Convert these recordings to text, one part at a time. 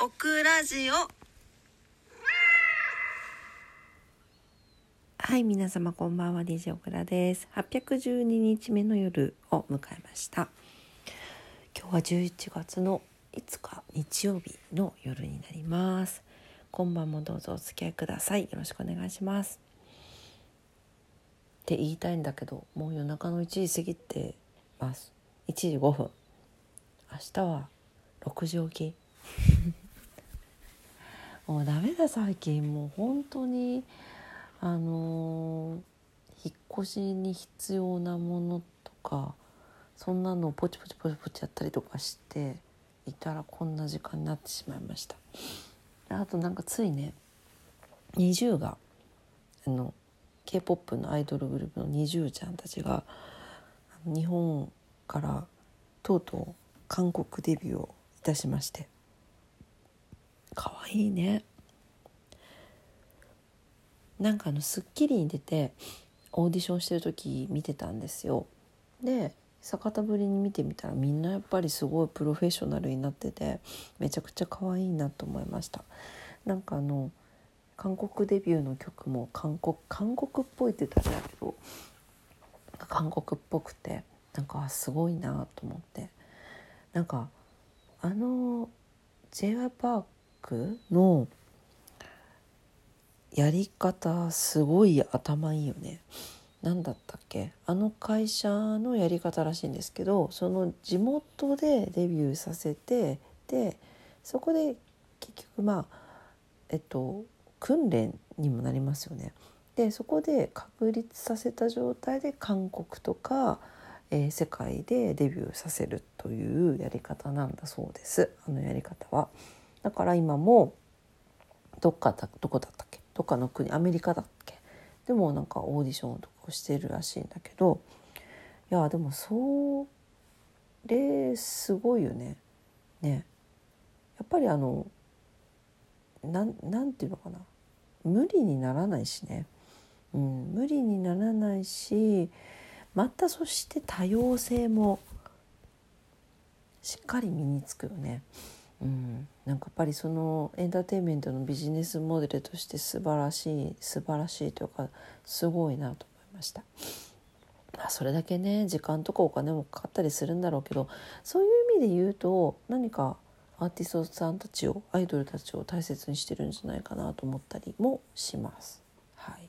オクラジオ。はい皆様こんばんは。DJ オクラです。812日目の夜を迎えました。今日は11月の5日日曜日の夜になります。今晩もどうぞお付き合いください。よろしくお願いします。って言いたいんだけどもう夜中の1時過ぎてます。1時5分。明日は6時起き。もうダメだ最近。もう本当にあの、引っ越しに必要なものとかそんなのをポチポチポチポチやったりとかしていたらこんな時間になってしまいました。あとなんかついね NiziU があの k p o p のアイドルグループの NiziU ちゃんたちが日本からとうとう韓国デビューをいたしまして。かわいいね。なんかあの『スッキリ』に出てオーディションしてる時見てたんですよ。で逆たぶりに見てみたらみんなやっぱりすごいプロフェッショナルになっててめちゃくちゃ可愛いなと思いました。なんかあの韓国デビューの曲も韓国韓国っぽいって言ったらだけど韓国っぽくてなんかすごいなと思って。なんかあの j y パークのやり方すごい頭いいよね。何だったっけ？あの会社のやり方らしいんですけどその地元でデビューさせてでそこで結局まあえっと訓練にもなりますよね。でそこで確立させた状態で韓国とか、えー、世界でデビューさせるというやり方なんだそうですあのやり方は。だから今もどっかだどこだったっけ？どっかの国アメリカだっけ？でもなんかオーディションとかをしてるらしいんだけどいやでもそれすごいよね。ね。やっぱりあのななんていうのかな？無理にならないしね、うん、無理にならないしまたそして多様性もしっかり身につくよね。うん、なんかやっぱりそのエンターテインメントのビジネスモデルとして素晴らしい素晴らしいというかすごいなと思いました。あそれだけね時間とかお金もかかったりするんだろうけどそういう意味で言うと何かアーティストさんたちをアイドルたちを大切にしてるんじゃないかなと思ったりもします。はい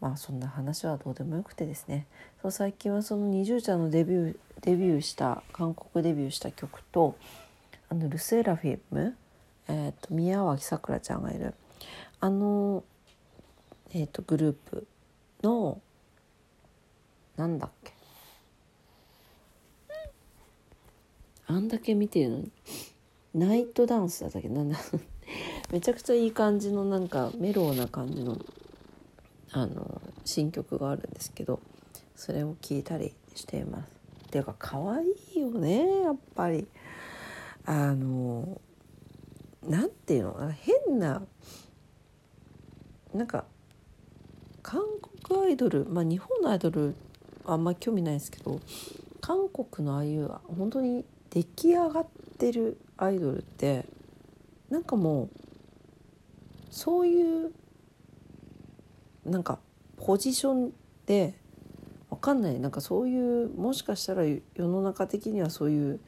まあそんな話はどうでもよくてですねそう最近はその NiziU ちゃんのデビューデビューした韓国デビューした曲とあのルセラフィム、えーと、宮脇さくらちゃんがいる。あの、えーと、グループのなんだっけ？あんだけ見てるのに。ナイトダンスだったっけ？なんだ めちゃくちゃいい感じのなんかメローな感じのあの新曲があるんですけどそれを聴いたりしています。っていうか可愛いよねやっぱり。あのなんていうの変ななんか韓国アイドルまあ日本のアイドルあんま興味ないですけど韓国のああいう本当に出来上がってるアイドルってなんかもうそういうなんかポジションでわかんない。なんかそういうもしかしたら世の中的にはそういう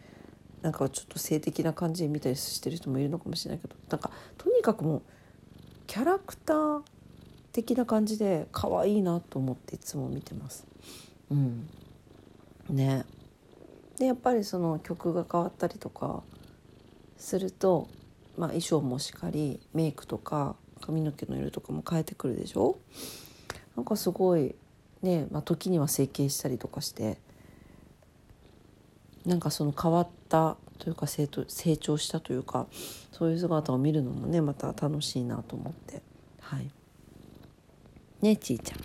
なんかちょっと性的な感じで見たりしてる人もいるのかもしれないけどなんかとにかくもうキャラクター的な感じで可愛いなと思っていつも見てます。うん、ね。でやっぱりその曲が変わったりとかすると、まあ、衣装もしかりメイクとか髪の毛の色とかも変えてくるでしょ？なんかすごいね、まあ、時には整形したりとかしてなんかその変わったというか成成長したというかそういう姿を見るのもねまた楽しいなと思って。はい。ねちーちゃん。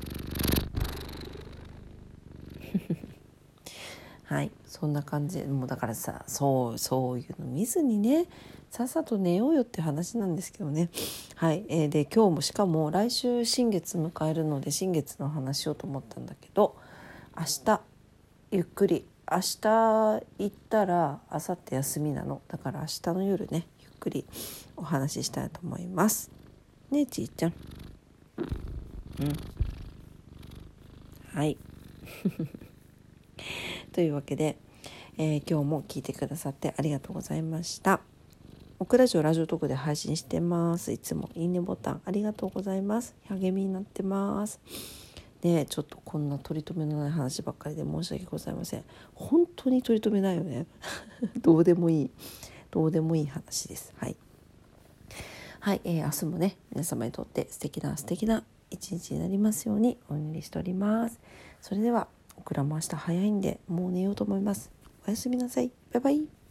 はい。そんな感じ。もうだからさそうそういうの見ずにねさっさと寝ようよって話なんですけどね。はい、えー、で今日もしかも来週新月迎えるので新月の話しようと思ったんだけど明日ゆっくり明日行ったら明後日休みなの。だから明日の夜ねゆっくりお話ししたいと思います。ねえちいちゃん。うん。はい。というわけで、えー、今日も聞いてくださってありがとうございました。オクラジオラジオトークで配信してます。いつもいいねボタンありがとうございます。励みになってます。ねちょっとこんな取り留めのない話ばっかりで申し訳ございません。本当に取り留めないよね。どうでもいい。どうでもいい話です。はい。はい、えー、明日もね皆様にとって素敵な素敵な一日になりますようにお祈りしております。それではオクラも明日早いんでもう寝ようと思います。おやすみなさい。バイバイ。